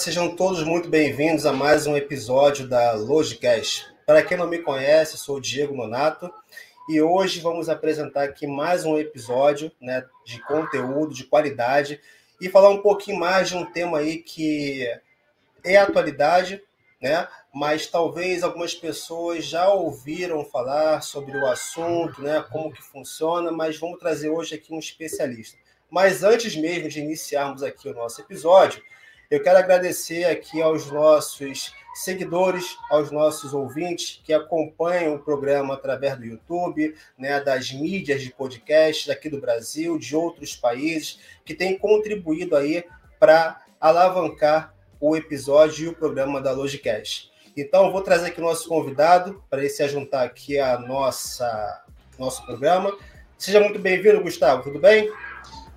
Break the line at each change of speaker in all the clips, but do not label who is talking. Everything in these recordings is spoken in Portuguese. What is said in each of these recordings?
Sejam todos muito bem-vindos a mais um episódio da Logicast. Para quem não me conhece, sou o Diego Monato e hoje vamos apresentar aqui mais um episódio né, de conteúdo, de qualidade e falar um pouquinho mais de um tema aí que é atualidade, né? Mas talvez algumas pessoas já ouviram falar sobre o assunto, né? Como que funciona, mas vamos trazer hoje aqui um especialista. Mas antes mesmo de iniciarmos aqui o nosso episódio, eu quero agradecer aqui aos nossos seguidores, aos nossos ouvintes que acompanham o programa através do YouTube, né, das mídias de podcast aqui do Brasil, de outros países, que têm contribuído aí para alavancar o episódio e o programa da Logicast. Então, vou trazer aqui o nosso convidado para ele se juntar aqui a nossa nosso programa. Seja muito bem-vindo, Gustavo. Tudo bem?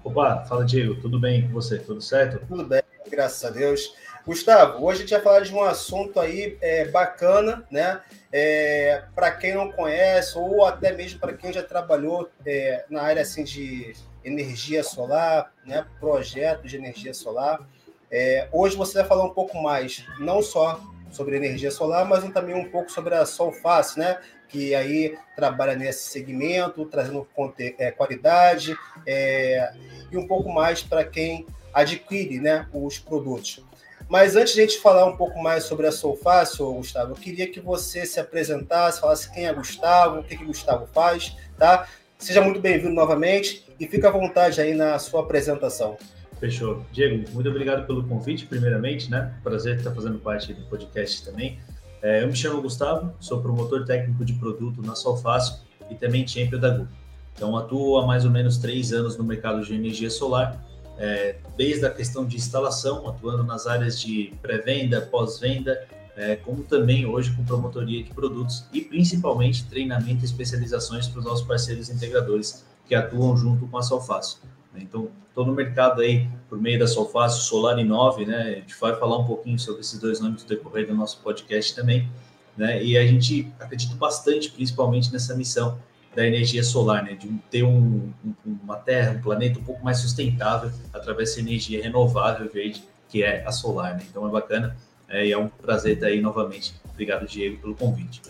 Opa, fala Diego, tudo bem com você? Tudo certo?
Tudo bem graças a Deus. Gustavo, hoje a gente vai falar de um assunto aí é, bacana, né? É, para quem não conhece, ou até mesmo para quem já trabalhou é, na área assim, de energia solar, né? projetos de energia solar. É, hoje você vai falar um pouco mais, não só sobre energia solar, mas também um pouco sobre a Solface, né? que aí trabalha nesse segmento, trazendo é, qualidade é, e um pouco mais para quem adquire né, os produtos. Mas antes de a gente falar um pouco mais sobre a Soulfácil, Gustavo, eu queria que você se apresentasse, falasse quem é Gustavo, o que, que Gustavo faz, tá? Seja muito bem-vindo novamente e fica à vontade aí na sua apresentação.
Fechou. Diego, muito obrigado pelo convite, primeiramente, né? Prazer estar fazendo parte do podcast também. É, eu me chamo Gustavo, sou promotor técnico de produto na Solfácil e também champion da Google. Então, atuo há mais ou menos três anos no mercado de energia solar é, desde a questão de instalação, atuando nas áreas de pré-venda, pós-venda, é, como também hoje com promotoria de produtos e principalmente treinamento e especializações para os nossos parceiros integradores que atuam junto com a Solfácil. Né? Então, estou no mercado aí por meio da Solfácil, Solar e Nove, né? A gente vai falar um pouquinho sobre esses dois nomes no decorrer do nosso podcast também, né? E a gente acredita bastante, principalmente nessa missão da energia solar, né? De ter um, uma Terra, um planeta um pouco mais sustentável através dessa energia renovável verde que é a solar, né? Então é bacana é, e é um prazer estar aí novamente. Obrigado, Diego, pelo convite.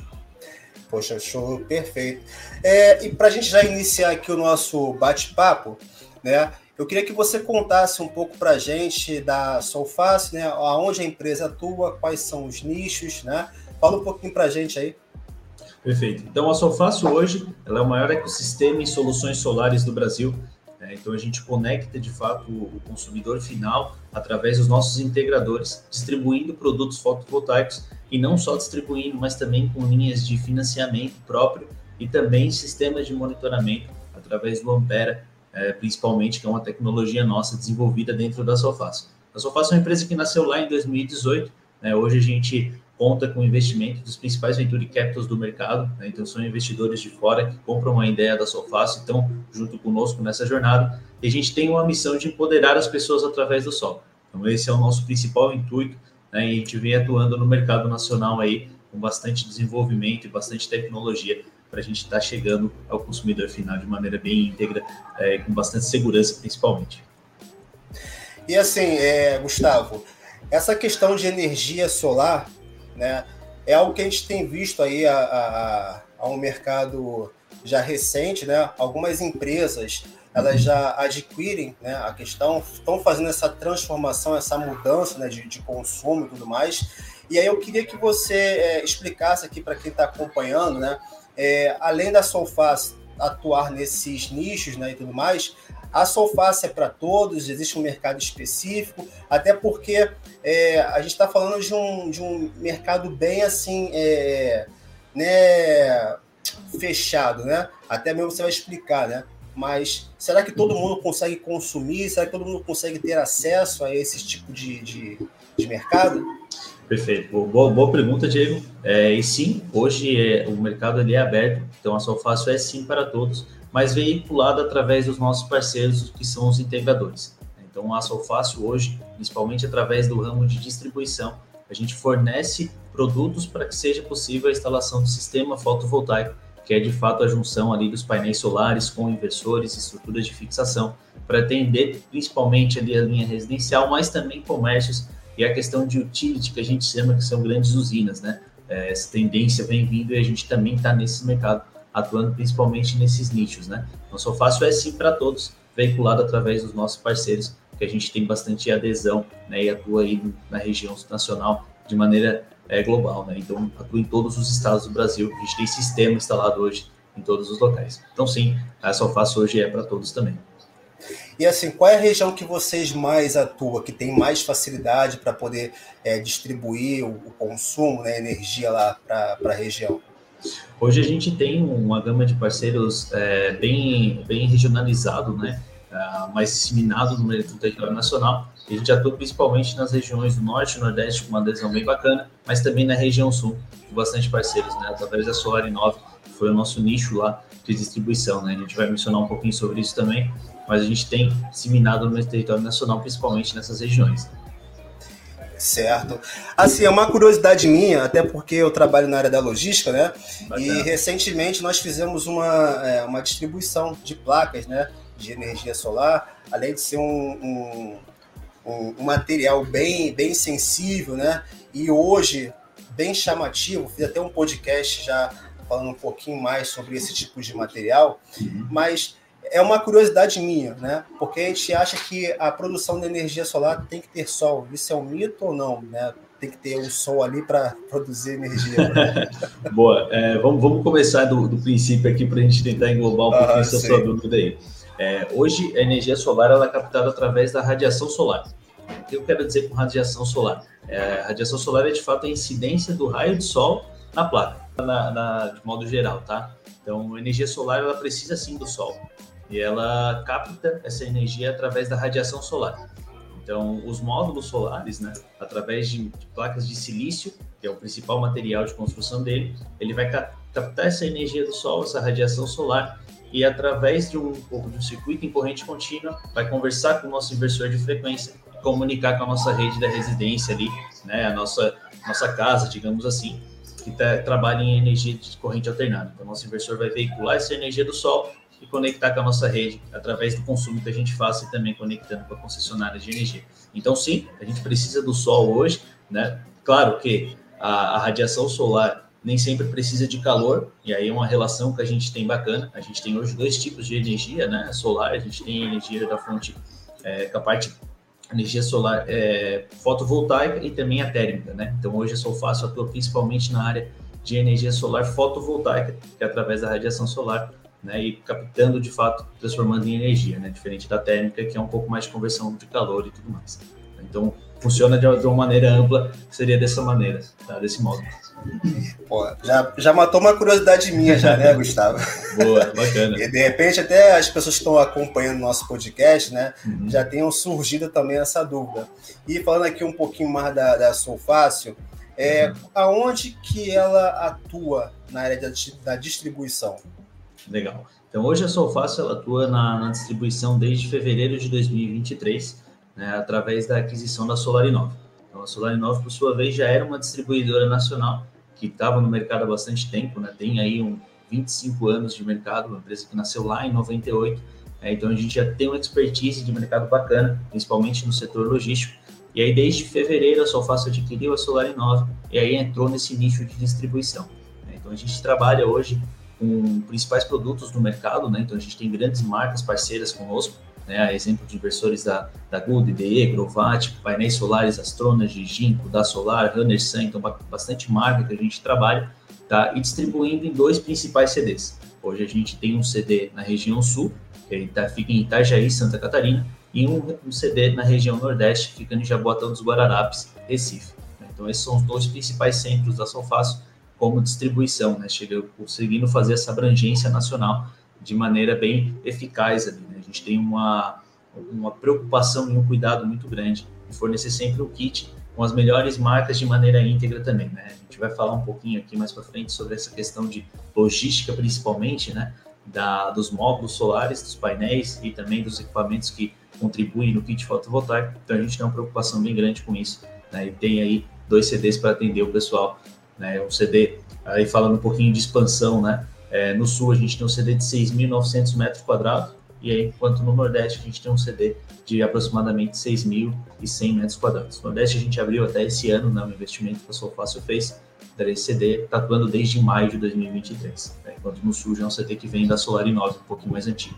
Poxa, show, perfeito. É, e para a gente já iniciar aqui o nosso bate-papo, né? Eu queria que você contasse um pouco para a gente da Solface, né? Aonde a empresa atua, quais são os nichos, né? Fala um pouquinho para a gente aí.
Perfeito. Então, a Solfácil hoje ela é o maior ecossistema em soluções solares do Brasil. Né? Então, a gente conecta, de fato, o consumidor final através dos nossos integradores, distribuindo produtos fotovoltaicos e não só distribuindo, mas também com linhas de financiamento próprio e também sistemas de monitoramento através do Ampera, é, principalmente, que é uma tecnologia nossa desenvolvida dentro da Solfácil. A Solfácil é uma empresa que nasceu lá em 2018. Né? Hoje a gente conta com investimento dos principais venture capitals do mercado, né? então são investidores de fora que compram a ideia da Solfácil, estão junto conosco nessa jornada, e a gente tem uma missão de empoderar as pessoas através do sol. Então esse é o nosso principal intuito, né? e a gente vem atuando no mercado nacional aí com bastante desenvolvimento e bastante tecnologia para a gente estar tá chegando ao consumidor final de maneira bem íntegra, é, com bastante segurança principalmente.
E assim, é, Gustavo, essa questão de energia solar né? É algo que a gente tem visto aí a, a, a um mercado já recente, né? Algumas empresas elas já adquirem né, a questão, estão fazendo essa transformação, essa mudança né, de, de consumo e tudo mais. E aí eu queria que você é, explicasse aqui para quem está acompanhando, né, é, além da Solfaz atuar nesses nichos né, e tudo mais, a Solface é para todos, existe um mercado específico, até porque é, a gente está falando de um, de um mercado bem assim, é, né, fechado, né? Até mesmo você vai explicar, né? Mas será que todo mundo consegue consumir? Será que todo mundo consegue ter acesso a esse tipo de, de, de mercado?
Perfeito. Boa, boa pergunta, Diego. É, e sim, hoje é, o mercado ali é aberto, então a Solfácil é sim para todos mas veiculada através dos nossos parceiros, que são os integradores. Então, a Solfácil hoje, principalmente através do ramo de distribuição, a gente fornece produtos para que seja possível a instalação do sistema fotovoltaico, que é de fato a junção ali dos painéis solares com inversores, estruturas de fixação, para atender principalmente ali a linha residencial, mas também comércios e a questão de utility, que a gente chama que são grandes usinas, né? É, essa tendência vem vindo e a gente também está nesse mercado, atuando principalmente nesses nichos, né? Então, Fácil é sim para todos, veiculado através dos nossos parceiros, que a gente tem bastante adesão né, e atua aí na região nacional de maneira é, global, né? Então, atua em todos os estados do Brasil. A gente tem sistema instalado hoje em todos os locais. Então, sim, a Solface hoje é para todos também.
E assim, qual é a região que vocês mais atuam, que tem mais facilidade para poder é, distribuir o, o, consumo, né, energia lá para a região?
Hoje a gente tem uma gama de parceiros é, bem, bem regionalizado, né? Uh, mais disseminado no território nacional. A gente atua principalmente nas regiões do norte e nordeste com uma adesão bem bacana, mas também na região sul, com bastante parceiros, né? Através da Solar 9, que foi o nosso nicho lá de distribuição, né? A gente vai mencionar um pouquinho sobre isso também, mas a gente tem disseminado no território nacional, principalmente nessas regiões.
Certo. Assim, é uma curiosidade minha, até porque eu trabalho na área da logística, né? Bacana. E recentemente nós fizemos uma, é, uma distribuição de placas, né? De energia solar, além de ser um, um, um, um material bem, bem sensível, né? E hoje, bem chamativo, fiz até um podcast já falando um pouquinho mais sobre esse tipo de material, uhum. mas é uma curiosidade minha, né? Porque a gente acha que a produção de energia solar tem que ter sol. Isso é um mito ou não, né? Tem que ter o um sol ali para produzir energia. Né?
Boa. É, vamos, vamos começar do, do princípio aqui para a gente tentar englobar um ah, pouquinho essa sua dúvida aí. É, hoje, a energia solar ela é captada através da radiação solar. O que eu quero dizer com radiação solar? É, radiação solar é de fato a incidência do raio de sol na placa, na, na, de modo geral, tá? Então, a energia solar ela precisa sim do sol e ela capta essa energia através da radiação solar. Então, os módulos solares, né, através de, de placas de silício, que é o principal material de construção dele, ele vai captar essa energia do sol, essa radiação solar, e através de um, de um circuito em corrente contínua, vai conversar com o nosso inversor de frequência e comunicar com a nossa rede da residência ali, né, a nossa, nossa casa, digamos assim, que tá, trabalha em energia de corrente alternada. Então, nosso inversor vai veicular essa energia do sol e conectar com a nossa rede através do consumo que a gente faça e também conectando com a concessionária de energia. Então, sim, a gente precisa do sol hoje, né? Claro que a, a radiação solar nem sempre precisa de calor, e aí é uma relação que a gente tem bacana. A gente tem hoje dois tipos de energia, né? Solar, a gente tem energia da fonte, é, com a parte energia solar é, fotovoltaica e também a térmica, né? Então hoje a Solfácil atua principalmente na área de energia solar fotovoltaica, que é através da radiação solar né, e captando de fato, transformando em energia, né, diferente da térmica, que é um pouco mais de conversão de calor e tudo mais. Então, funciona de uma maneira ampla, seria dessa maneira, tá? desse modo.
Pô, já, já matou uma curiosidade minha, já, né, Gustavo?
Boa, bacana.
e de repente, até as pessoas que estão acompanhando nosso podcast, né, uhum. já tenham surgido também essa dúvida. E falando aqui um pouquinho mais da, da é, uhum. aonde que ela atua na área da, da distribuição?
Legal. Então, hoje a Solfácil ela atua na, na, distribuição desde fevereiro de 2023, né, através da aquisição da Solarinove. Então, a Solarinove, por sua vez, já era uma distribuidora nacional que estava no mercado há bastante tempo, né, tem aí um 25 anos de mercado, uma empresa que nasceu lá em 98, né, então a gente já tem uma expertise de mercado bacana, principalmente no setor logístico, e aí desde fevereiro a Solfácil adquiriu a Solarinove e aí entrou nesse nicho de distribuição. Né. Então, a gente trabalha hoje com principais produtos do mercado, né? Então a gente tem grandes marcas parceiras conosco, né? Exemplo de inversores da, da Good, DE, Grovat, painéis solares Astronas, Ginkgo, da Solar, Runner Sun, então bastante marca que a gente trabalha, tá? E distribuindo em dois principais CDs. Hoje a gente tem um CD na região sul, que tá, fica em Itajaí, Santa Catarina, e um, um CD na região nordeste, ficando em Jaboatão dos Guararapes, Recife. Então esses são os dois principais centros da Solfácil como distribuição, né? Chega conseguindo fazer essa abrangência nacional de maneira bem eficaz ali, né? Gente tem uma, uma preocupação e um cuidado muito grande em fornecer sempre o kit com as melhores marcas de maneira íntegra também, né? A gente vai falar um pouquinho aqui mais para frente sobre essa questão de logística, principalmente, né? Da, dos módulos solares, dos painéis e também dos equipamentos que contribuem no kit fotovoltaico. Então a gente tem uma preocupação bem grande com isso, né? E tem aí dois CDs para atender o pessoal né? Um CD, aí falando um pouquinho de expansão, né? É, no sul a gente tem um CD de 6.900 metros quadrados e aí, enquanto no Nordeste a gente tem um CD de aproximadamente 6.100 metros quadrados. No Nordeste a gente abriu até esse ano, né, um investimento que a Solfácil fez, esse CD está atuando desde maio de 2023, né, enquanto no Sul já é um CD que vem da Solar 9, um pouquinho mais antigo.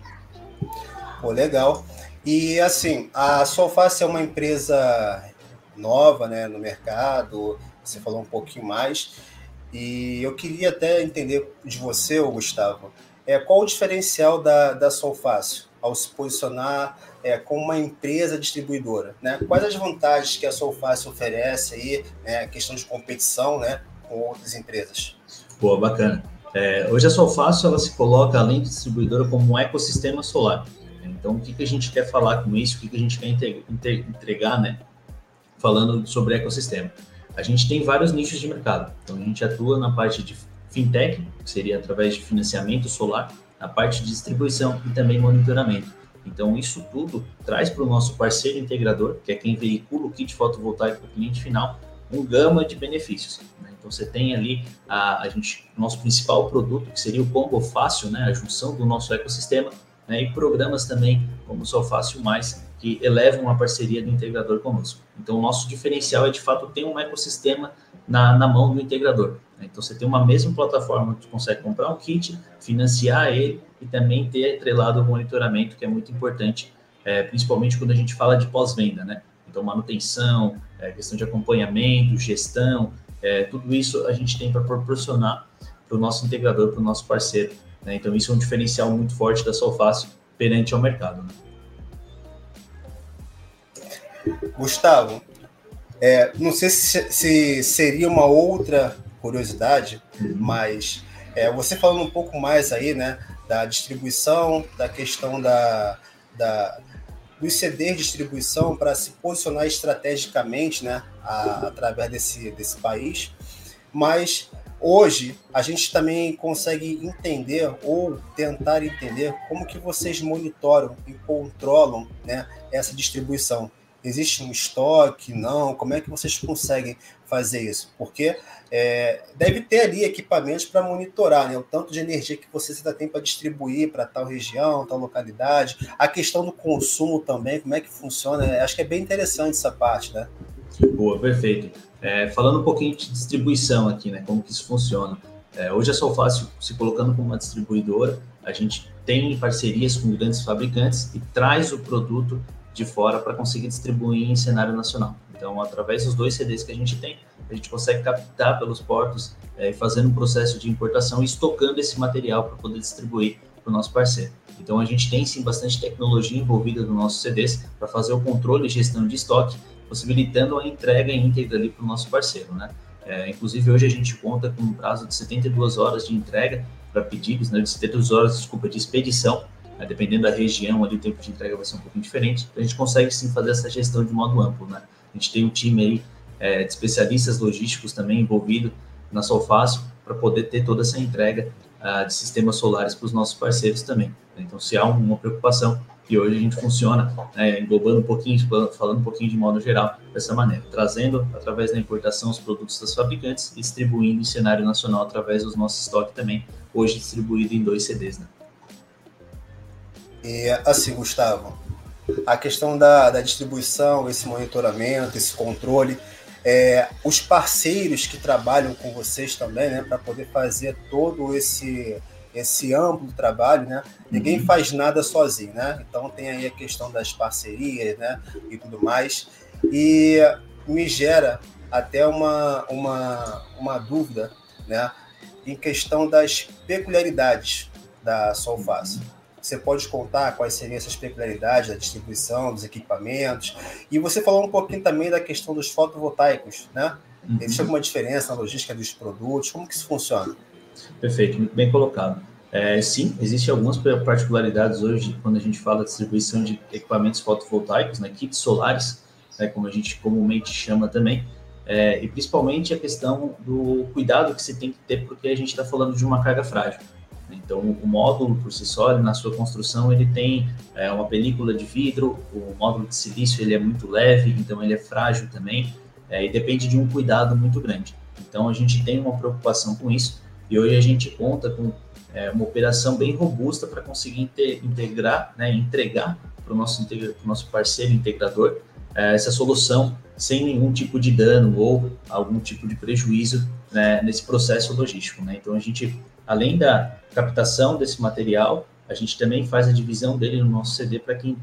Pô, legal. E assim, a Solfácil é uma empresa nova né, no mercado, você falou um pouquinho mais, e eu queria até entender de você, Gustavo, é, qual o diferencial da, da Solfácil ao se posicionar é, como uma empresa distribuidora? Né? Quais as vantagens que a Solfácil oferece aí, né, questão de competição né, com outras empresas?
Boa, bacana. É, hoje a Solfácil ela se coloca, além de distribuidora, como um ecossistema solar. Então, o que, que a gente quer falar com isso? O que, que a gente quer entregar, né? Falando sobre ecossistema. A gente tem vários nichos de mercado. Então, a gente atua na parte de fintech, que seria através de financiamento solar, a parte de distribuição e também monitoramento. Então, isso tudo traz para o nosso parceiro integrador, que é quem veicula o kit fotovoltaico para o cliente final, um gama de benefícios. Né? Então, você tem ali a, a gente, nosso principal produto, que seria o combo fácil, né? a junção do nosso ecossistema, né? e programas também, como o Só Fácil Mais, que elevam a parceria do integrador conosco. Então, o nosso diferencial é, de fato, ter um ecossistema na, na mão do integrador. Né? Então, você tem uma mesma plataforma que consegue comprar um kit, financiar ele e também ter atrelado o monitoramento, que é muito importante, é, principalmente quando a gente fala de pós-venda, né? Então, manutenção, é, questão de acompanhamento, gestão, é, tudo isso a gente tem para proporcionar para o nosso integrador, para o nosso parceiro. Né? Então, isso é um diferencial muito forte da Solfácil perante ao mercado. Né?
Gustavo, é, não sei se, se, seria uma outra curiosidade, mas é, você falando um pouco mais aí, né, da distribuição, da questão da, da dos CD de distribuição para se posicionar estrategicamente, né, a, através desse, desse país, mas hoje a gente também consegue entender ou tentar entender como que vocês monitoram e controlam, né, essa distribuição Existe um estoque? Não? Como é que vocês conseguem fazer isso? Porque é, deve ter ali equipamentos para monitorar né, o tanto de energia que você ainda tem para distribuir para tal região, tal localidade. A questão do consumo também, como é que funciona? Acho que é bem interessante essa parte, né?
Boa, perfeito. É, falando um pouquinho de distribuição aqui, né? Como que isso funciona. É, hoje é só fácil se colocando como uma distribuidora, a gente tem parcerias com grandes fabricantes e traz o produto de fora para conseguir distribuir em cenário nacional. Então, através dos dois CDs que a gente tem, a gente consegue captar pelos portos, é, fazendo um processo de importação e estocando esse material para poder distribuir para o nosso parceiro. Então, a gente tem sim bastante tecnologia envolvida nos nossos CDs para fazer o controle e gestão de estoque, possibilitando a entrega íntegra ali para o nosso parceiro, né? É, inclusive, hoje a gente conta com um prazo de 72 horas de entrega para pedidos, né, de 72 horas, desculpa, de expedição né? Dependendo da região, ali o tempo de entrega vai ser um pouquinho diferente. A gente consegue sim fazer essa gestão de modo amplo. Né? A gente tem um time aí é, de especialistas logísticos também envolvido na Solfácil para poder ter toda essa entrega uh, de sistemas solares para os nossos parceiros também. Né? Então, se há uma preocupação, e hoje a gente funciona né, englobando um pouquinho, falando um pouquinho de modo geral, dessa maneira, trazendo através da importação os produtos das fabricantes distribuindo em cenário nacional através dos nossos estoques também, hoje distribuído em dois CDs. Né?
E assim, Gustavo, a questão da, da distribuição, esse monitoramento, esse controle, é, os parceiros que trabalham com vocês também, né, para poder fazer todo esse esse amplo trabalho, né? Ninguém uhum. faz nada sozinho, né? Então tem aí a questão das parcerias, né, e tudo mais. E me gera até uma uma, uma dúvida, né, em questão das peculiaridades da Solfácil. Você pode contar quais seriam essas peculiaridades da distribuição dos equipamentos. E você falou um pouquinho também da questão dos fotovoltaicos, né? Uhum. Existe alguma diferença na logística dos produtos? Como que isso funciona?
Perfeito, muito bem colocado. É, sim, existem algumas particularidades hoje quando a gente fala de distribuição de equipamentos fotovoltaicos, né, kits solares, né, como a gente comumente chama também, é, e principalmente a questão do cuidado que se tem que ter, porque a gente está falando de uma carga frágil. Então, o módulo por si só, na sua construção, ele tem é, uma película de vidro, o módulo de silício ele é muito leve, então ele é frágil também, é, e depende de um cuidado muito grande. Então, a gente tem uma preocupação com isso, E hoje a gente conta com é, uma operação bem robusta para conseguir integrar, né, entregar para o nosso, nosso parceiro integrador é, essa solução sem nenhum tipo de dano ou algum tipo de prejuízo né, nesse processo logístico. Né? Então, a gente, além da captação desse material, a gente também faz a divisão dele no nosso CD para quem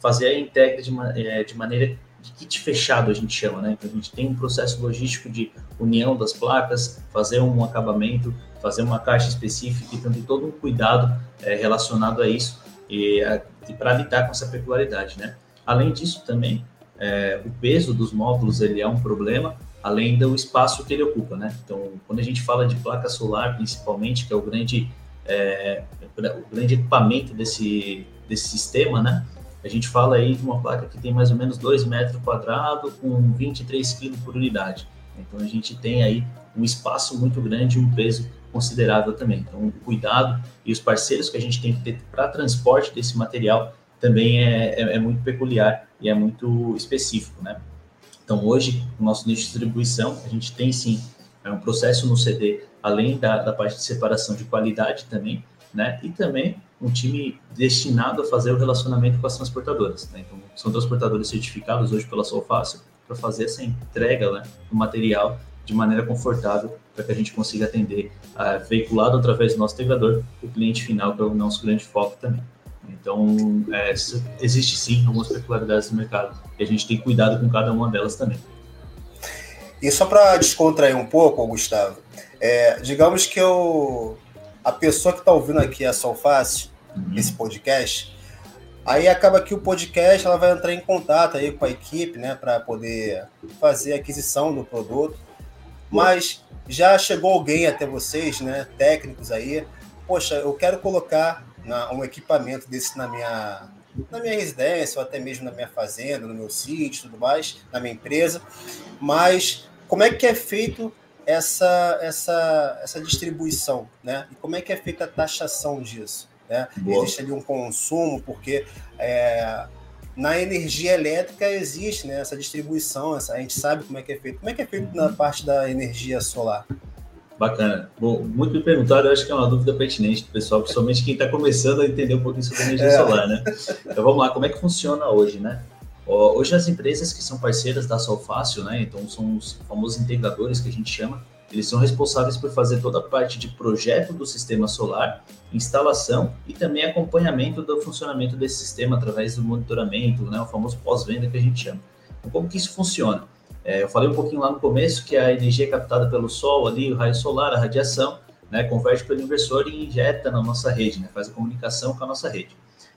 fazer a integra de, é, de maneira de kit fechado, a gente chama, né? Então, a gente tem um processo logístico de união das placas, fazer um acabamento, fazer uma caixa específica, então tem todo um cuidado é, relacionado a isso e, e para lidar com essa peculiaridade, né? Além disso, também, é, o peso dos módulos ele é um problema, além do espaço que ele ocupa, né? Então, quando a gente fala de placa solar, principalmente, que é o grande, é, o grande equipamento desse, desse sistema, né? A gente fala aí de uma placa que tem mais ou menos 2 metros quadrados com 23 kg por unidade. Então, a gente tem aí um espaço muito grande e um peso considerável também. Então, o cuidado e os parceiros que a gente tem que ter para transporte desse material também é, é, é, muito peculiar e é muito específico, né? Então, hoje, no nosso nicho de distribuição, a gente tem sim é um processo no CD, além da, da parte de separação de qualidade também, né? E também um time destinado a fazer o relacionamento com as transportadoras. Né? Então, são transportadores certificados hoje pela Solfácil para fazer essa entrega né, do material de maneira confortável para que a gente consiga atender uh, veiculado através do nosso integrador o cliente final, que é o nosso grande foco também. Então, é, existe sim algumas peculiaridades no mercado e a gente tem cuidado com cada uma delas também.
E só para descontrair um pouco, Gustavo, é, digamos que eu, a pessoa que está ouvindo aqui a Solfácil, uhum. esse podcast, aí acaba que o podcast ela vai entrar em contato aí com a equipe, né, para poder fazer a aquisição do produto. Mas já chegou alguém até vocês, né, técnicos aí, poxa, eu quero colocar na, um equipamento desse na minha, na minha residência, ou até mesmo na minha fazenda, no meu sítio tudo mais, na minha empresa, mas como é que é feito essa, essa, essa distribuição, né? E como é que é feita a taxação disso? Né? Existe ali um consumo, porque é, na energia elétrica existe né, essa distribuição, essa, a gente sabe como é que é feito. Como é que é feito na parte da energia solar?
Bacana. Bom, muito me perguntado, eu acho que é uma dúvida pertinente do pessoal, principalmente quem está começando a entender um pouquinho sobre energia é. solar, né? Então vamos lá, como é que funciona hoje, né? Hoje as empresas que são parceiras da Solfácil, né? Então são os famosos integradores que a gente chama, eles são responsáveis por fazer toda a parte de projeto do sistema solar, instalação e também acompanhamento do funcionamento desse sistema através do monitoramento, né, o famoso pós-venda que a gente chama. Então, como que isso funciona? É, eu falei um pouquinho lá no começo que a energia é captada pelo sol ali, o raio solar, a radiação, né, converte pelo inversor e injeta na nossa rede, né, faz a comunicação com a nossa rede.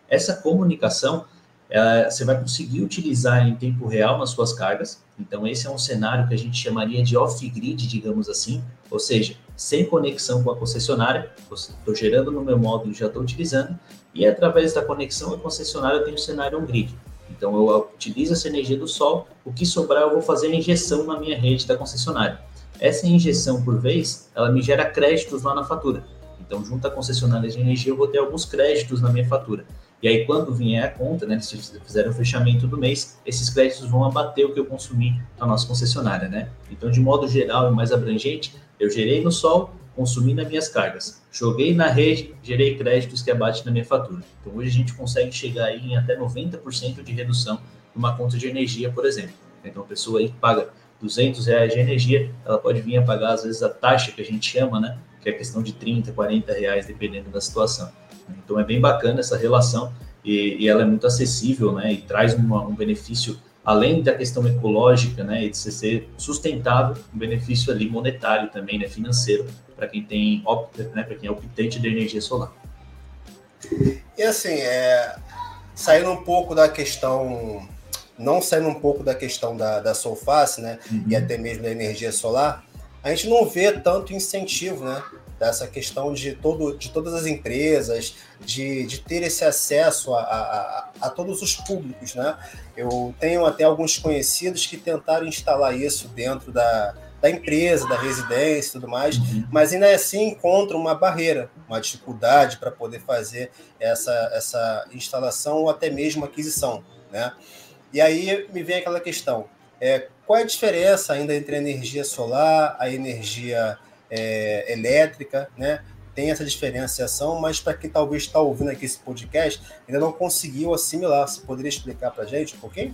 Essa comunicação ela, você vai conseguir utilizar em tempo real nas suas cargas. Então, esse é um cenário que a gente chamaria de off-grid, digamos assim, ou seja, sem conexão com a concessionária, estou gerando no meu módulo já estou utilizando, e através da conexão à concessionária eu tenho um cenário on-grid. Então, eu utilizo essa energia do sol, o que sobrar eu vou fazer a injeção na minha rede da concessionária. Essa injeção, por vez, ela me gera créditos lá na fatura. Então, junto à concessionária de energia, eu vou ter alguns créditos na minha fatura. E aí, quando vier a conta, né, se fizer o fechamento do mês, esses créditos vão abater o que eu consumi na nossa concessionária, né? Então, de modo geral e mais abrangente, eu gerei no sol, consumi nas minhas cargas. Joguei na rede, gerei créditos que abate na minha fatura. Então, hoje a gente consegue chegar aí em até 90% de redução numa conta de energia, por exemplo. Então, a pessoa aí paga 200 reais de energia, ela pode vir a pagar, às vezes, a taxa que a gente chama, né? Que é questão de 30, 40 reais, dependendo da situação. Então é bem bacana essa relação e, e ela é muito acessível, né? E traz uma, um benefício além da questão ecológica, né, e de ser sustentável, um benefício ali monetário também, né, financeiro, para quem tem, né, para quem é optante da energia solar.
E assim, é, saindo um pouco da questão, não saindo um pouco da questão da, da Solface, né, uhum. e até mesmo da energia solar, a gente não vê tanto incentivo, né, dessa questão de, todo, de todas as empresas, de, de ter esse acesso a, a, a, todos os públicos. Né? Eu tenho até alguns conhecidos que tentaram instalar isso dentro da, da empresa, da residência e tudo mais, uhum. mas ainda assim encontram uma barreira, uma dificuldade para poder fazer essa, essa instalação ou até mesmo aquisição. Né? E aí me vem aquela questão: é, qual é a diferença ainda entre a energia solar, a energia é, elétrica, né? Tem essa diferenciação, mas para quem talvez está ouvindo aqui esse podcast, ainda não conseguiu assimilar. Você poderia explicar para a gente um pouquinho?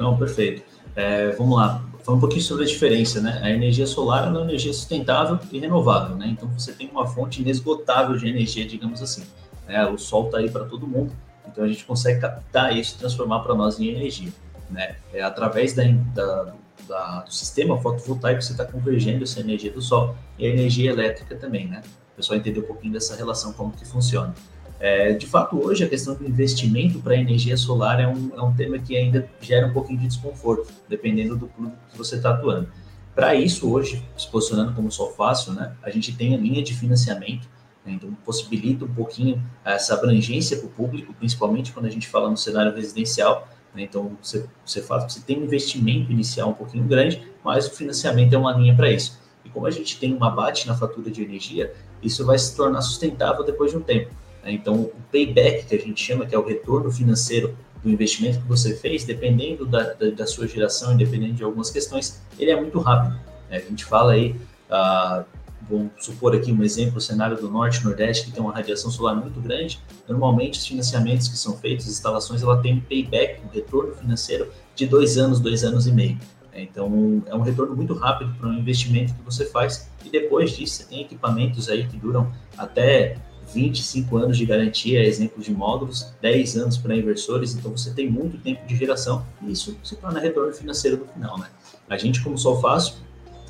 Não, perfeito. É, vamos lá, falar um pouquinho sobre a diferença, né? A energia solar é uma energia sustentável e renovável, né? Então você tem uma fonte inesgotável de energia, digamos assim. Né? O sol está aí para todo mundo, então a gente consegue captar isso e transformar para nós em energia, né? É através da, da, da, do sistema fotovoltaico você está convergendo essa energia do sol e a energia elétrica também, né? O pessoal entender um pouquinho dessa relação, como que funciona. É, de fato, hoje a questão do investimento para energia solar é um, é um tema que ainda gera um pouquinho de desconforto, dependendo do público que você está atuando. Para isso, hoje, se posicionando como só fácil, né, a gente tem a linha de financiamento, né, então possibilita um pouquinho essa abrangência para o público, principalmente quando a gente fala no cenário residencial. Né, então, você, você faz, você tem um investimento inicial um pouquinho grande, mas o financiamento é uma linha para isso. E como a gente tem uma bate na fatura de energia, isso vai se tornar sustentável depois de um tempo. Né? Então, o payback, que a gente chama, que é o retorno financeiro do investimento que você fez, dependendo da, da, da sua geração, independente de algumas questões, ele é muito rápido. Né? A gente fala aí, ah, vamos supor aqui um exemplo, o cenário do Norte Nordeste, que tem uma radiação solar muito grande, normalmente os financiamentos que são feitos, as instalações, ela tem um payback, um retorno financeiro de dois anos, dois anos e meio. Né? Então, é um retorno muito rápido para um investimento que você faz, e depois disso, você tem equipamentos aí que duram até 25 anos de garantia, exemplo de módulos, 10 anos para inversores, então você tem muito tempo de geração e isso se torna retorno financeiro no final, né? A gente, como Sol Fácil,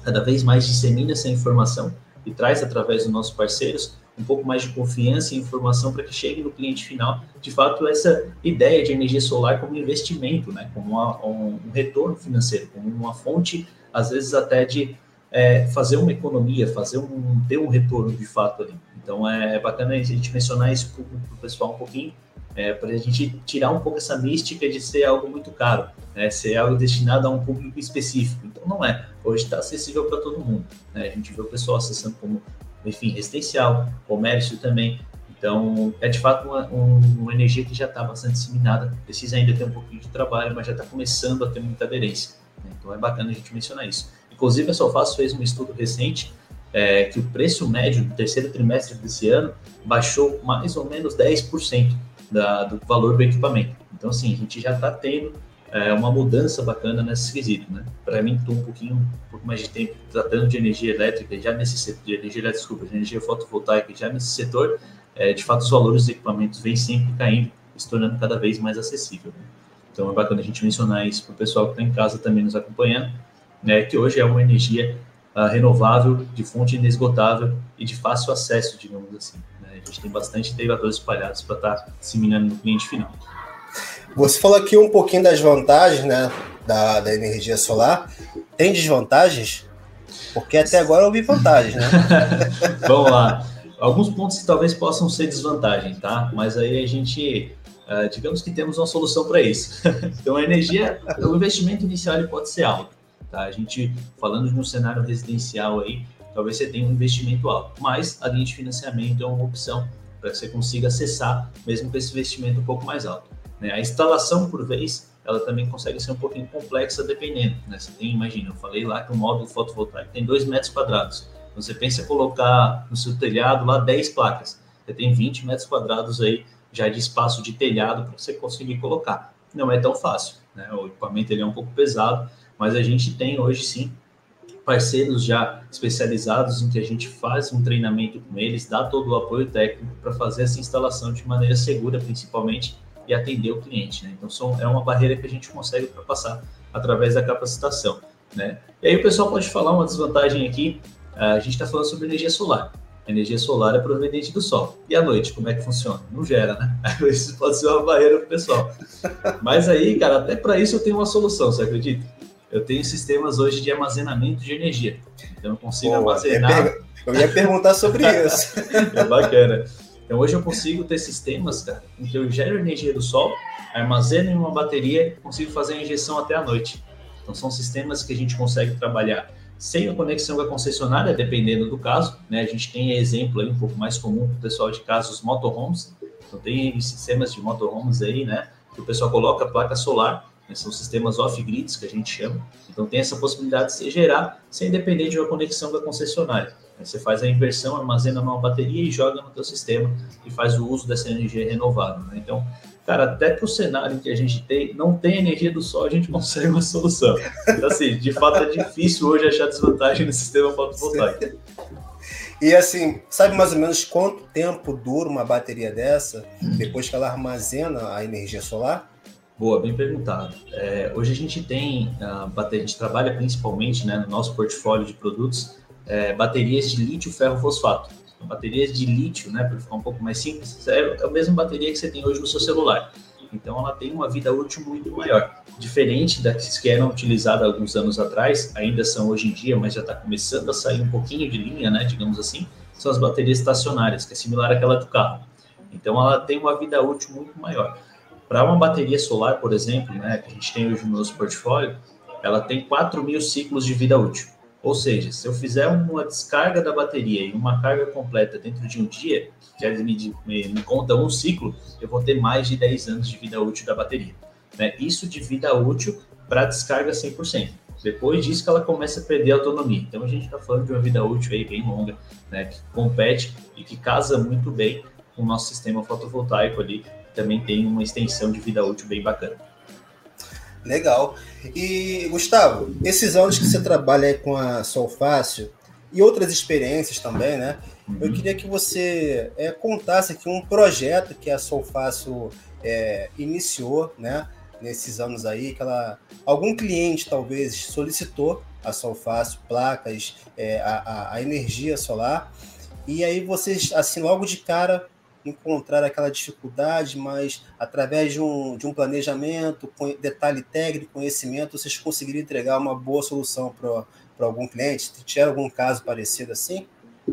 cada vez mais dissemina essa informação e traz através dos nossos parceiros um pouco mais de confiança e informação para que chegue no cliente final, de fato, essa ideia de energia solar como investimento, né? Como uma, um, um retorno financeiro, como uma fonte, às vezes até de é, fazer uma economia, fazer um ter um retorno de fato ali. Então é bacana a gente mencionar isso para o pessoal um pouquinho, é, para a gente tirar um pouco essa mística de ser algo muito caro, né, ser algo destinado a um público específico. Então não é. Hoje está acessível para todo mundo. Né? A gente vê o pessoal acessando como, enfim, residencial, comércio também. Então é de fato uma, um, uma energia que já está bastante disseminada. Precisa ainda ter um pouquinho de trabalho, mas já está começando a ter muita aderência. Né? Então é bacana a gente mencionar isso. Inclusive a Solfaz fez um estudo recente é, que o preço médio do terceiro trimestre desse ano baixou mais ou menos 10% da, do valor do equipamento. Então, assim, a gente já está tendo é, uma mudança bacana nesse quesito, né? Para mim, estou um pouquinho, um pouco mais de tempo tratando de energia elétrica, já nesse setor, de energia elétrica, desculpa, de energia fotovoltaica, já nesse setor, é, de fato, os valores dos equipamentos vêm sempre caindo, se tornando cada vez mais acessível. Né? Então, é bacana a gente mencionar isso para o pessoal que está em casa também nos acompanhando, né? Que hoje é uma energia uh, renovável, de fonte inesgotável e de fácil acesso, digamos assim. Né? A gente tem bastante integradores espalhados para estar tá disseminando no cliente final.
Você falou aqui um pouquinho das vantagens né, da, da energia solar. Tem desvantagens? Porque até agora eu vi vantagens, né?
Vamos lá. Alguns pontos que talvez possam ser desvantagem, tá? Mas aí a gente, uh, digamos que temos uma solução para isso. então, a energia, o investimento inicial ele pode ser alto. Tá? A gente, falando de um cenário residencial aí, talvez você tenha um investimento alto, mas a linha de financiamento é uma opção para que você consiga acessar, mesmo com esse investimento um pouco mais alto. Né? A instalação, por vez, ela também consegue ser um pouquinho complexa, dependendo. Né? Você tem, imagina, eu falei lá que o módulo fotovoltaico tem 2 metros quadrados. Então, você pensa em colocar no seu telhado lá 10 placas. Você tem 20 metros quadrados aí já de espaço de telhado para você conseguir colocar. Não é tão fácil. Né? O equipamento ele é um pouco pesado, mas a gente tem hoje sim parceiros já especializados em que a gente faz um treinamento com eles, dá todo o apoio técnico para fazer essa instalação de maneira segura, principalmente, e atender o cliente. Né? Então, são, é uma barreira que a gente consegue ultrapassar através da capacitação. Né? E aí o pessoal pode falar uma desvantagem aqui, a gente está falando sobre energia solar. A energia solar é proveniente do sol. E à noite, como é que funciona? Não gera, né? Isso pode ser uma barreira para o pessoal. Mas aí, cara, até para isso eu tenho uma solução, você acredita? Eu tenho sistemas hoje de armazenamento de energia. Então eu consigo Pô, armazenar.
Eu ia perguntar sobre isso.
é bacana. Então hoje eu consigo ter sistemas, cara, em que eu gero energia do sol, armazeno em uma bateria e consigo fazer a injeção até a noite. Então são sistemas que a gente consegue trabalhar sem a conexão com a concessionária, dependendo do caso. Né? A gente tem exemplo aí um pouco mais comum para o pessoal de casa, os motorhomes. Então tem sistemas de motorhomes aí, né? Que o pessoal coloca placa solar né? São sistemas off-grids que a gente chama. Então tem essa possibilidade de se gerar sem depender de uma conexão da concessionária. Você faz a inversão, armazena numa bateria e joga no teu sistema e faz o uso dessa energia renovável. Né? Então, cara, até para o cenário que a gente tem, não tem energia do sol, a gente consegue uma solução. Então, assim, de fato é difícil hoje achar desvantagem no sistema fotovoltaico.
E assim, sabe mais ou menos quanto tempo dura uma bateria dessa depois que ela armazena a energia solar?
Boa, bem perguntado. É, hoje a gente tem, a, bateria, a gente trabalha principalmente né, no nosso portfólio de produtos, é, baterias de lítio-ferro-fosfato. Então, baterias de lítio, né, para ficar um pouco mais simples, é, é a mesma bateria que você tem hoje no seu celular. Então ela tem uma vida útil muito maior. Diferente das que eram utilizadas alguns anos atrás, ainda são hoje em dia, mas já está começando a sair um pouquinho de linha, né, digamos assim, são as baterias estacionárias, que é similar àquela do carro. Então ela tem uma vida útil muito maior. Para uma bateria solar, por exemplo, né, que a gente tem hoje no nosso portfólio, ela tem 4 mil ciclos de vida útil. Ou seja, se eu fizer uma descarga da bateria e uma carga completa dentro de um dia, que quer me, me, me conta um ciclo, eu vou ter mais de 10 anos de vida útil da bateria. Né? Isso de vida útil para descarga 100%. Depois disso que ela começa a perder a autonomia. Então a gente está falando de uma vida útil aí bem longa, né? que compete e que casa muito bem com o nosso sistema fotovoltaico ali, também tem uma extensão de vida útil bem bacana.
Legal. E, Gustavo, esses anos que você trabalha com a Solfácil e outras experiências também, né? Uhum. Eu queria que você é, contasse aqui um projeto que a Solfácil é, iniciou, né? Nesses anos aí, que ela, algum cliente talvez solicitou a Solfácil, placas, é, a, a, a energia solar, e aí vocês, assim, logo de cara, encontrar aquela dificuldade, mas através de um, de um planejamento, detalhe técnico, conhecimento, vocês conseguiriam entregar uma boa solução para algum cliente? Tiveram algum caso parecido assim?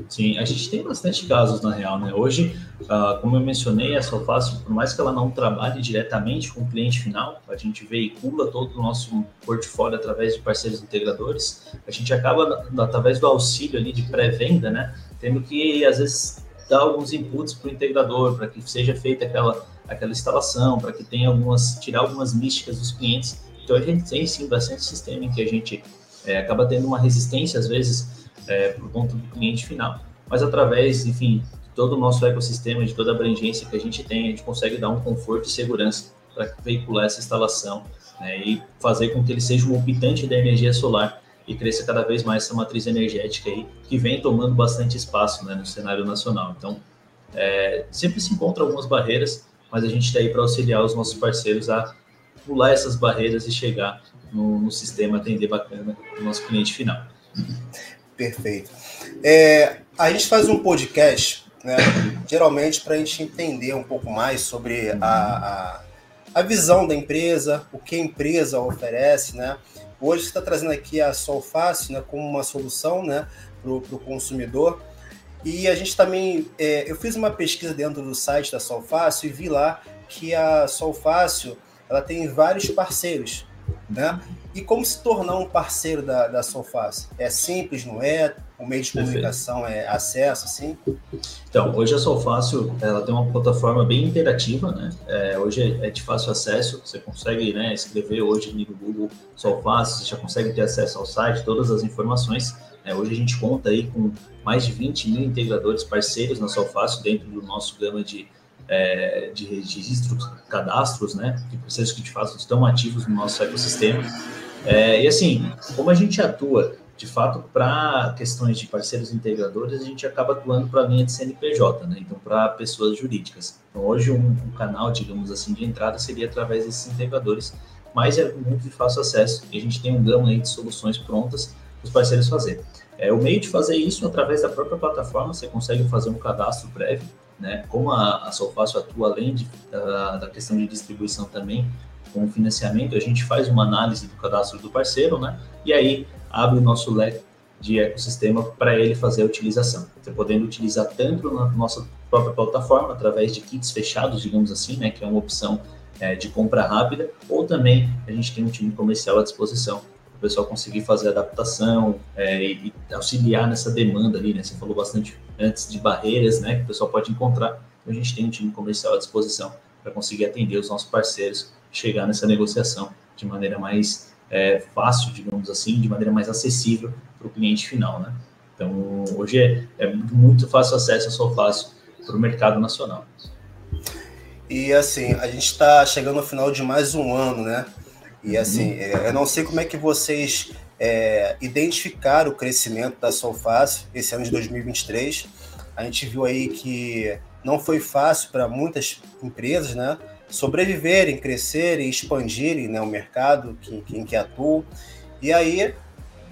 Sim, a gente tem bastante casos na real, né? Hoje, uh, como eu mencionei, a Solfácil, por mais que ela não trabalhe diretamente com o cliente final, a gente veicula todo o nosso portfólio através de parceiros integradores, a gente acaba, através do auxílio ali de pré-venda, né? Tendo que, às vezes, dar alguns inputs para o integrador, para que seja feita aquela, aquela instalação, para que tenha algumas, tirar algumas místicas dos clientes. Então a gente tem sim bastante sistema em que a gente é, acaba tendo uma resistência às vezes é, por conta do cliente final, mas através, enfim, de todo o nosso ecossistema, de toda a abrangência que a gente tem, a gente consegue dar um conforto e segurança para veicular essa instalação né, e fazer com que ele seja um optante da energia solar e cresça cada vez mais essa matriz energética aí, que vem tomando bastante espaço né, no cenário nacional. Então, é, sempre se encontram algumas barreiras, mas a gente está aí para auxiliar os nossos parceiros a pular essas barreiras e chegar no, no sistema atender bacana o nosso cliente final.
Perfeito. É, a gente faz um podcast, né, geralmente para a gente entender um pouco mais sobre a, a, a visão da empresa, o que a empresa oferece, né? Hoje você está trazendo aqui a Solfácil né, como uma solução né, para o consumidor. E a gente também, é, eu fiz uma pesquisa dentro do site da Solfácil e vi lá que a Solfácil ela tem vários parceiros, né? E como se tornar um parceiro da, da? É simples, não é? O meio de comunicação Perfeito. é acesso, assim?
Então, hoje a Solfácil, ela tem uma plataforma bem interativa, né? É, hoje é de fácil acesso, você consegue né, escrever hoje no Google Solfácil, você já consegue ter acesso ao site, todas as informações. É, hoje a gente conta aí com mais de 20 mil integradores parceiros na Solfácil, dentro do nosso gama de, é, de registros, cadastros, né? De processos que de fato estão ativos no nosso ecossistema. É, e assim, como a gente atua de fato, para questões de parceiros integradores, a gente acaba atuando para a linha de CNPJ, né? Então, para pessoas jurídicas. Então, hoje, um, um, canal, digamos assim, de entrada seria através desses integradores, mas é muito de fácil acesso e a gente tem um gama aí de soluções prontas para os parceiros fazerem. É, o meio de fazer isso através da própria plataforma, você consegue fazer um cadastro prévio, né? Como a, a Solfácil atua além de, da, da questão de distribuição também, com o financiamento, a gente faz uma análise do cadastro do parceiro, né? E aí abre o nosso leque de ecossistema para ele fazer a utilização. Você podendo utilizar tanto na nossa própria plataforma, através de kits fechados, digamos assim, né, que é uma opção é, de compra rápida, ou também a gente tem um time comercial à disposição o pessoal conseguir fazer adaptação é, e, auxiliar nessa demanda ali, né? Você falou bastante antes de barreiras, né, que o pessoal pode encontrar. Então a gente tem um time comercial à disposição para conseguir atender os nossos parceiros, chegar nessa negociação de maneira mais é, fácil, digamos assim, de maneira mais acessível para o cliente final, né? Então, hoje é, é muito fácil acesso a Solfácil para o mercado nacional.
E assim, a gente está chegando ao final de mais um ano, né? E uhum. assim, uhum. eu não sei como é que vocês é, identificaram o crescimento da Solfácil esse ano de 2023. A gente viu aí que não foi fácil para muitas empresas, né? Sobreviverem, crescerem, expandirem né, o mercado que, em que atuam. E aí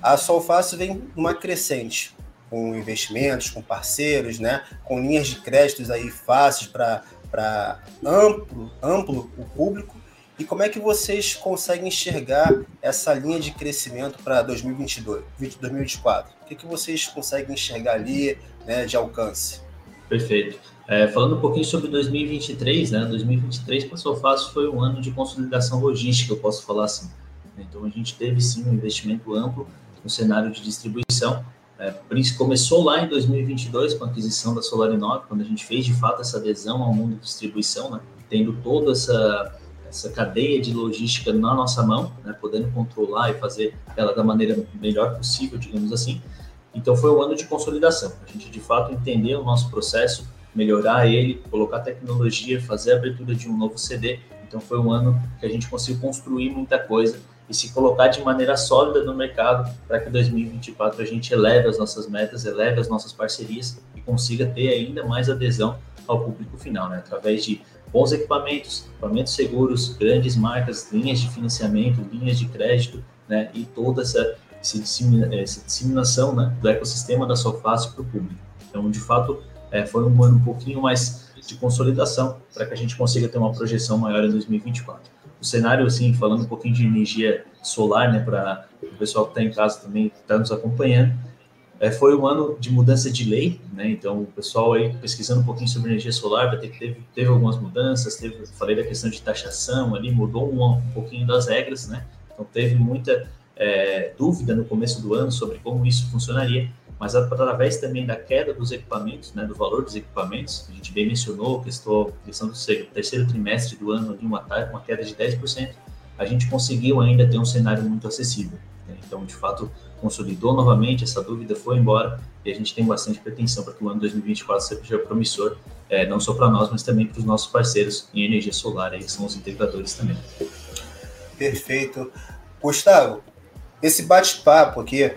a Solfácil vem numa crescente, com investimentos, com parceiros, né? Com linhas de créditos aí fáceis para amplo, amplo o público e como é que vocês conseguem enxergar essa linha de crescimento para 2022, 2024? O que, que vocês conseguem enxergar ali né, de alcance?
Perfeito. É, falando um pouquinho sobre 2023, né? 2023 passou fácil, foi um ano de consolidação logística, eu posso falar assim. Então a gente teve sim um investimento amplo no cenário de distribuição. É, começou lá em 2022 com a aquisição da Solarinov, quando a gente fez de fato essa adesão ao mundo de distribuição, né? tendo toda essa essa cadeia de logística na nossa mão, né, podendo controlar e fazer ela da maneira melhor possível, digamos assim. Então foi um ano de consolidação, a gente de fato entender o nosso processo, melhorar ele, colocar tecnologia, fazer a abertura de um novo CD. Então foi um ano que a gente conseguiu construir muita coisa e se colocar de maneira sólida no mercado para que 2024 a gente eleve as nossas metas, eleve as nossas parcerias e consiga ter ainda mais adesão ao público final, né? através de bons equipamentos, equipamentos seguros, grandes marcas, linhas de financiamento, linhas de crédito, né, e toda essa, essa, disseminação né, do ecossistema da Sofácil para o público. Então, de fato, é, foi um ano um pouquinho mais de consolidação para que a gente consiga ter uma projeção maior em 2024. O cenário, assim, falando um pouquinho de energia solar, né, para o pessoal que está em casa também está nos acompanhando, é, foi um ano de mudança de lei, né? Então, o pessoal aí pesquisando um pouquinho sobre energia solar vai ter que teve, teve algumas mudanças. Teve, falei da questão de taxação ali, mudou um, um pouquinho das regras, né? Então, teve muita é, dúvida no começo do ano sobre como isso funcionaria, mas através também da queda dos equipamentos, né? Do valor dos equipamentos, a gente bem mencionou, questão, questão do terceiro trimestre do ano, de uma, uma queda de 10%, a gente conseguiu ainda ter um cenário muito acessível. Né? Então, de fato, consolidou novamente, essa dúvida foi embora e a gente tem bastante pretensão para que o ano 2024 seja promissor, é, não só para nós, mas também para os nossos parceiros em energia solar, aí, que são os integradores também.
Perfeito. Gustavo, esse bate-papo aqui,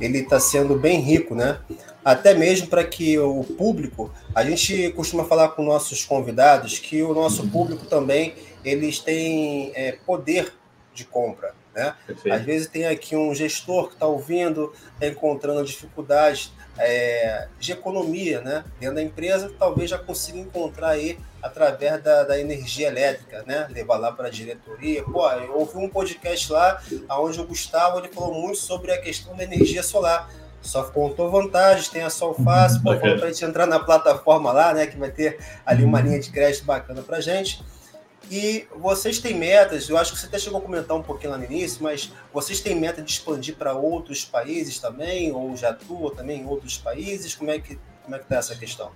ele está sendo bem rico, né? Até mesmo para que o público, a gente costuma falar com nossos convidados que o nosso público também, eles têm é, poder de compra. Né? Às vezes tem aqui um gestor que está ouvindo, está encontrando dificuldades é, de economia né? dentro da empresa, talvez já consiga encontrar aí através da, da energia elétrica, né? levar lá para a diretoria. Pô, eu ouvi um podcast lá onde o Gustavo ele falou muito sobre a questão da energia solar. Só contou vantagens, tem a Solfácil, pô, falou para a gente entrar na plataforma lá, né? Que vai ter ali uma linha de crédito bacana para gente. E vocês têm metas, eu acho que você até chegou a comentar um pouquinho lá no início, mas vocês têm meta de expandir para outros países também, ou já atua também em outros países? Como é que como é que está essa questão?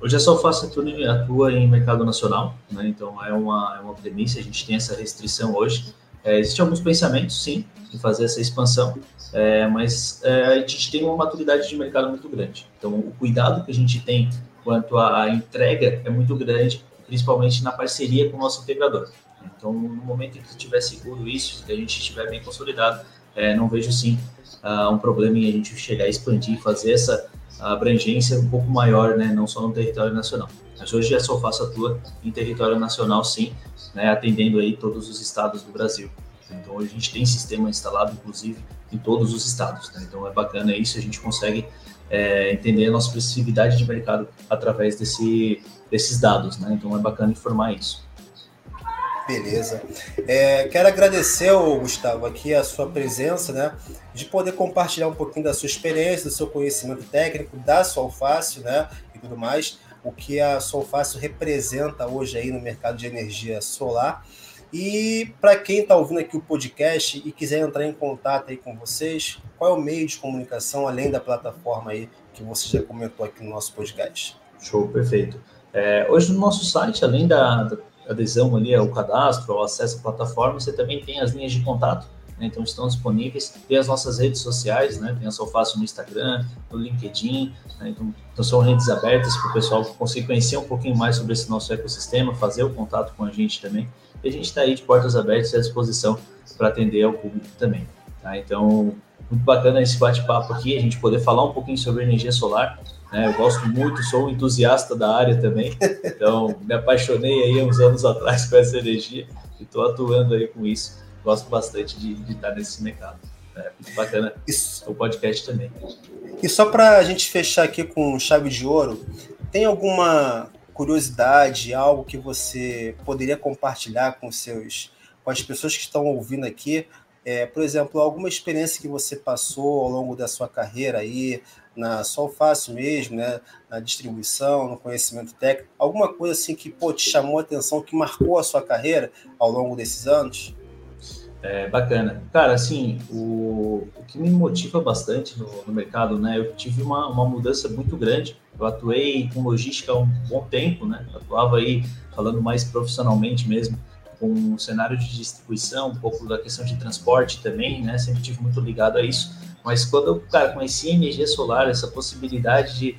Hoje a Solface atua, atua em mercado nacional, né? então é uma, é uma premissa, a gente tem essa restrição hoje. É, Existem alguns pensamentos, sim, em fazer essa expansão, é, mas é, a gente tem uma maturidade de mercado muito grande. Então, o cuidado que a gente tem quanto à entrega é muito grande principalmente na parceria com o nosso integrador. Então, no momento em que estiver seguro isso, que a gente estiver bem consolidado, é, não vejo sim uh, um problema em a gente chegar a expandir, fazer essa abrangência um pouco maior, né, não só no território nacional. Mas hoje a Solfaço atua em território nacional, sim, né, atendendo aí todos os estados do Brasil. Então, hoje a gente tem sistema instalado, inclusive, em todos os estados. Né? Então, é bacana isso, a gente consegue é, entender a nossa expressividade de mercado através desse, desses dados, né? Então é bacana informar isso.
Beleza. É, quero agradecer, Gustavo, aqui a sua presença, né? De poder compartilhar um pouquinho da sua experiência, do seu conhecimento técnico, da Solfácil, né? E tudo mais, o que a Solfácil representa hoje aí no mercado de energia solar. E para quem está ouvindo aqui o podcast e quiser entrar em contato aí com vocês, qual é o meio de comunicação além da plataforma aí que você já comentou aqui no nosso podcast?
Show, perfeito. É, hoje no nosso site, além da, da adesão ali ao cadastro, ao acesso à plataforma, você também tem as linhas de contato. né? então estão disponíveis. Tem as nossas redes sociais, né? tem a Solfácil no Instagram, no LinkedIn, né? então, então, são redes abertas para o pessoal conseguir conhecer um pouquinho mais sobre esse nosso ecossistema, fazer o contato com a gente também. E a gente está aí de portas abertas e à disposição para atender ao público também. Tá? Então, muito bacana esse bate-papo aqui, a gente poder falar um pouquinho sobre energia solar. Né? Eu gosto muito, sou um entusiasta da área também, então me apaixonei aí uns anos atrás com essa energia e estou atuando aí com isso. Gosto bastante de, de estar nesse mercado. É muito bacana isso. o podcast também.
E só para a gente fechar aqui com chave de ouro, tem alguma curiosidade, algo que você poderia compartilhar com seus com as pessoas que estão ouvindo aqui é, por exemplo, alguma experiência que você passou ao longo da sua carreira aí, na Solfácil mesmo, né, na distribuição, no conhecimento técnico, alguma coisa assim que pô, te chamou a atenção, que marcou a sua carreira ao longo desses anos?
É, bacana. Cara, assim, o, o que me motiva bastante no, no, mercado, né? Eu tive uma, uma mudança muito grande. Eu atuei com logística há um bom tempo, né? Atuava aí falando mais profissionalmente mesmo com o cenário de distribuição, um pouco da questão de transporte também, né? Sempre tive muito ligado a isso. Mas quando eu, cara, conheci a energia solar, essa possibilidade de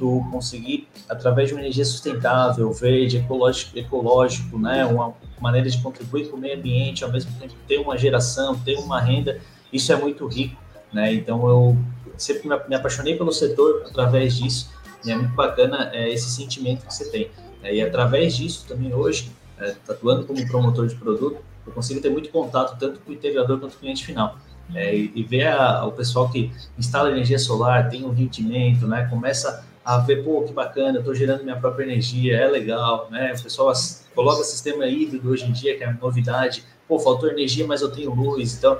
tu conseguir, através de uma energia sustentável, verde, ecológico, ecológico né? Uma maneira de contribuir para o meio ambiente, ao mesmo tempo ter uma geração, ter uma renda, isso é muito rico, né? Então eu sempre me apaixonei pelo setor através disso, e é muito bacana é, esse sentimento que você tem. É, e através disso também hoje é, atuando como promotor de produto, eu consigo ter muito contato tanto com o integrador quanto com o cliente final. É, e, e, ver a, o pessoal que instala energia solar, tem um rendimento, né, começa a ver, pô, que bacana, estou gerando minha própria energia, é legal, né, o pessoal coloca sistema híbrido hoje em dia, que é novidade, pô, faltou energia, mas eu tenho luz, então,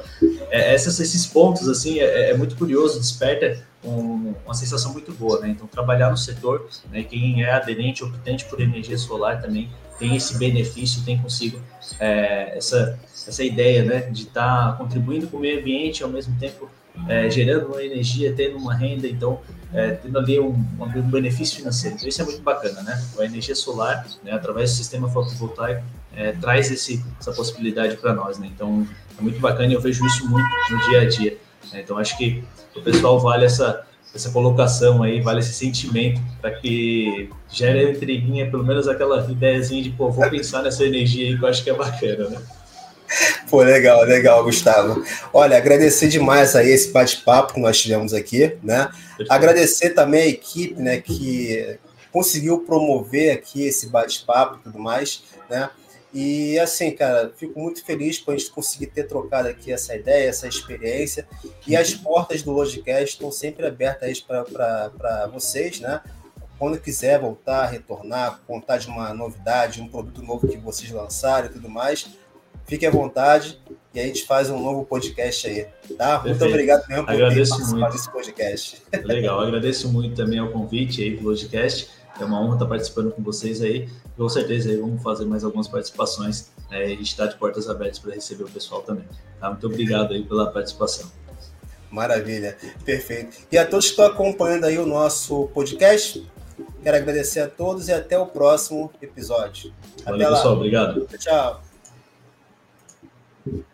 é, esses, esses pontos, assim, é, é muito curioso, desperta um, uma sensação muito boa, né, então, trabalhar no setor, né, quem é aderente, optante por energia solar também, tem esse benefício, tem consigo é, essa, essa ideia né, de estar tá contribuindo com o meio ambiente ao mesmo tempo é, gerando uma energia, tendo uma renda, então é, tendo ali um, um, benefício financeiro. Então isso é muito bacana, né? A energia solar, né, através do sistema fotovoltaico, é, traz esse, essa possibilidade para nós, né? Então é muito bacana e eu vejo isso muito no dia a dia. Né? Então acho que o pessoal vale essa essa colocação aí, vale esse sentimento para que gere a intriguinha, pelo menos aquela ideiazinha de, pô, vou pensar nessa energia aí que eu acho que é bacana, né?
Pô, legal, legal, Gustavo. Olha, agradecer demais aí esse bate-papo que nós tivemos aqui, né? Agradecer também a equipe, né, que conseguiu promover aqui esse bate-papo e tudo mais, né? E assim, cara, fico muito feliz por a gente conseguir ter trocado aqui essa ideia, essa experiência. E as portas do Logicast estão sempre abertas para vocês, né? Quando quiser voltar, retornar, contar de uma novidade, um produto novo que vocês lançaram e tudo mais, fique à vontade e a gente faz um novo podcast aí, tá? Perfeito. Muito obrigado mesmo por
agradeço ter
participado muito. desse podcast.
Legal, agradeço muito também ao convite aí do Logicast é uma honra estar participando com vocês aí. Com certeza aí vamos fazer mais algumas participações. Né? a gente está de portas abertas para receber o pessoal também. Tá? Muito obrigado aí pela participação.
Maravilha, perfeito. E a todos que estão acompanhando aí o nosso podcast, quero agradecer a todos e até o próximo episódio.
Valeu, até pessoal. Obrigado.
Tchau. Thank you.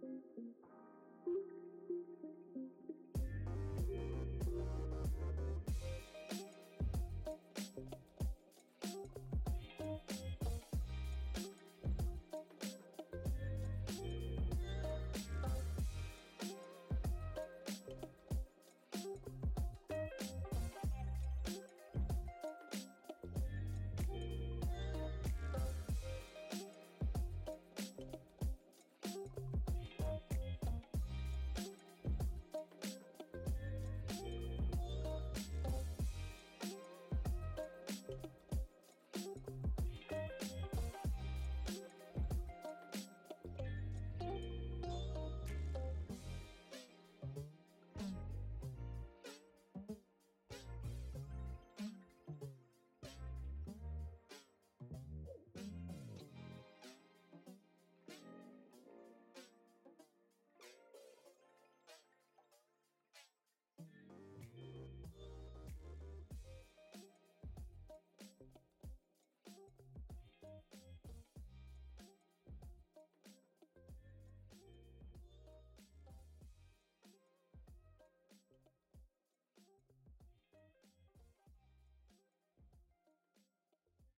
thank you